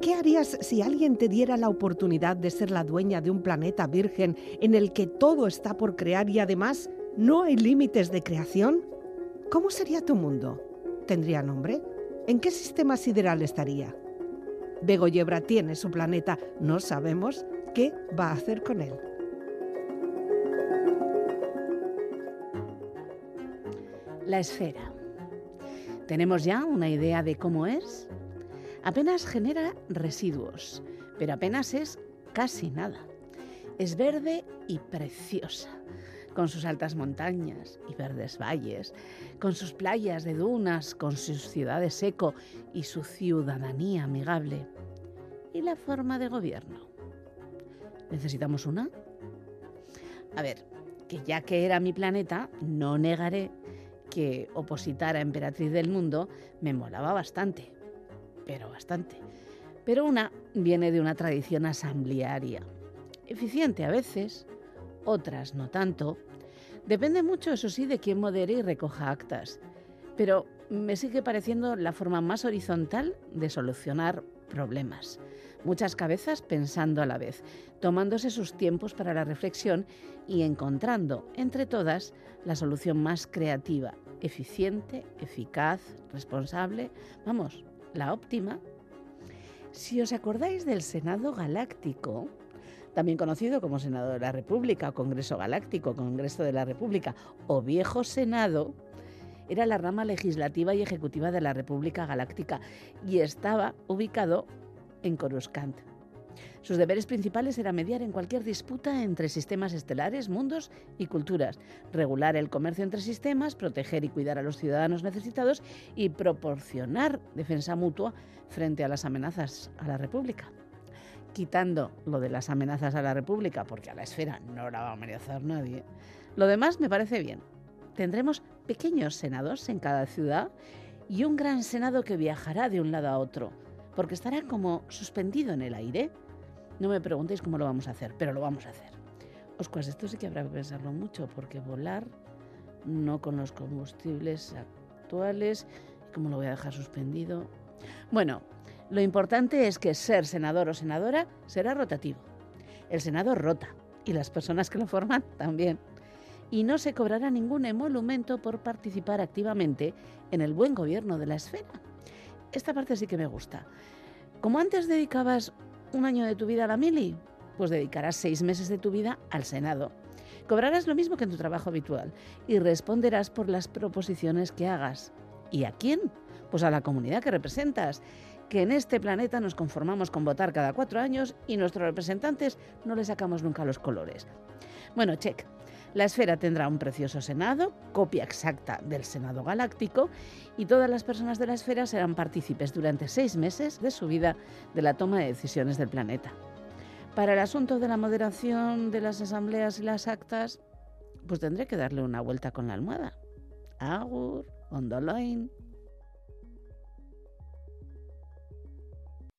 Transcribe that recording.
¿Qué harías si alguien te diera la oportunidad de ser la dueña de un planeta virgen en el que todo está por crear y además no hay límites de creación? ¿Cómo sería tu mundo? ¿Tendría nombre? ¿En qué sistema sideral estaría? Begoyebra tiene su planeta, no sabemos qué va a hacer con él. La esfera. ¿Tenemos ya una idea de cómo es? Apenas genera residuos, pero apenas es casi nada. Es verde y preciosa, con sus altas montañas y verdes valles, con sus playas de dunas, con sus ciudades eco y su ciudadanía amigable. ¿Y la forma de gobierno? ¿Necesitamos una? A ver, que ya que era mi planeta, no negaré que opositar a Emperatriz del Mundo me molaba bastante pero bastante. Pero una viene de una tradición asamblearia, eficiente a veces, otras no tanto. Depende mucho, eso sí, de quién modere y recoja actas. Pero me sigue pareciendo la forma más horizontal de solucionar problemas. Muchas cabezas pensando a la vez, tomándose sus tiempos para la reflexión y encontrando entre todas la solución más creativa, eficiente, eficaz, responsable, vamos, la óptima. Si os acordáis del Senado Galáctico, también conocido como Senado de la República, Congreso Galáctico, Congreso de la República o Viejo Senado, era la rama legislativa y ejecutiva de la República Galáctica y estaba ubicado en Coruscant, sus deberes principales eran mediar en cualquier disputa entre sistemas estelares, mundos y culturas, regular el comercio entre sistemas, proteger y cuidar a los ciudadanos necesitados y proporcionar defensa mutua frente a las amenazas a la República. Quitando lo de las amenazas a la República, porque a la esfera no la va a amenazar nadie, lo demás me parece bien. Tendremos pequeños senados en cada ciudad y un gran senado que viajará de un lado a otro, porque estará como suspendido en el aire no me preguntéis cómo lo vamos a hacer, pero lo vamos a hacer. Oscuas, esto sí que habrá que pensarlo mucho, porque volar no con los combustibles actuales, ¿cómo lo voy a dejar suspendido? Bueno, lo importante es que ser senador o senadora será rotativo. El Senado rota y las personas que lo forman también. Y no se cobrará ningún emolumento por participar activamente en el buen gobierno de la esfera. Esta parte sí que me gusta. Como antes dedicabas un año de tu vida a la mili? Pues dedicarás seis meses de tu vida al Senado. Cobrarás lo mismo que en tu trabajo habitual y responderás por las proposiciones que hagas. ¿Y a quién? Pues a la comunidad que representas, que en este planeta nos conformamos con votar cada cuatro años y nuestros representantes no le sacamos nunca los colores. Bueno, check. La esfera tendrá un precioso Senado, copia exacta del Senado Galáctico, y todas las personas de la esfera serán partícipes durante seis meses de su vida de la toma de decisiones del planeta. Para el asunto de la moderación de las asambleas y las actas, pues tendré que darle una vuelta con la almohada. Agur, ondoloin.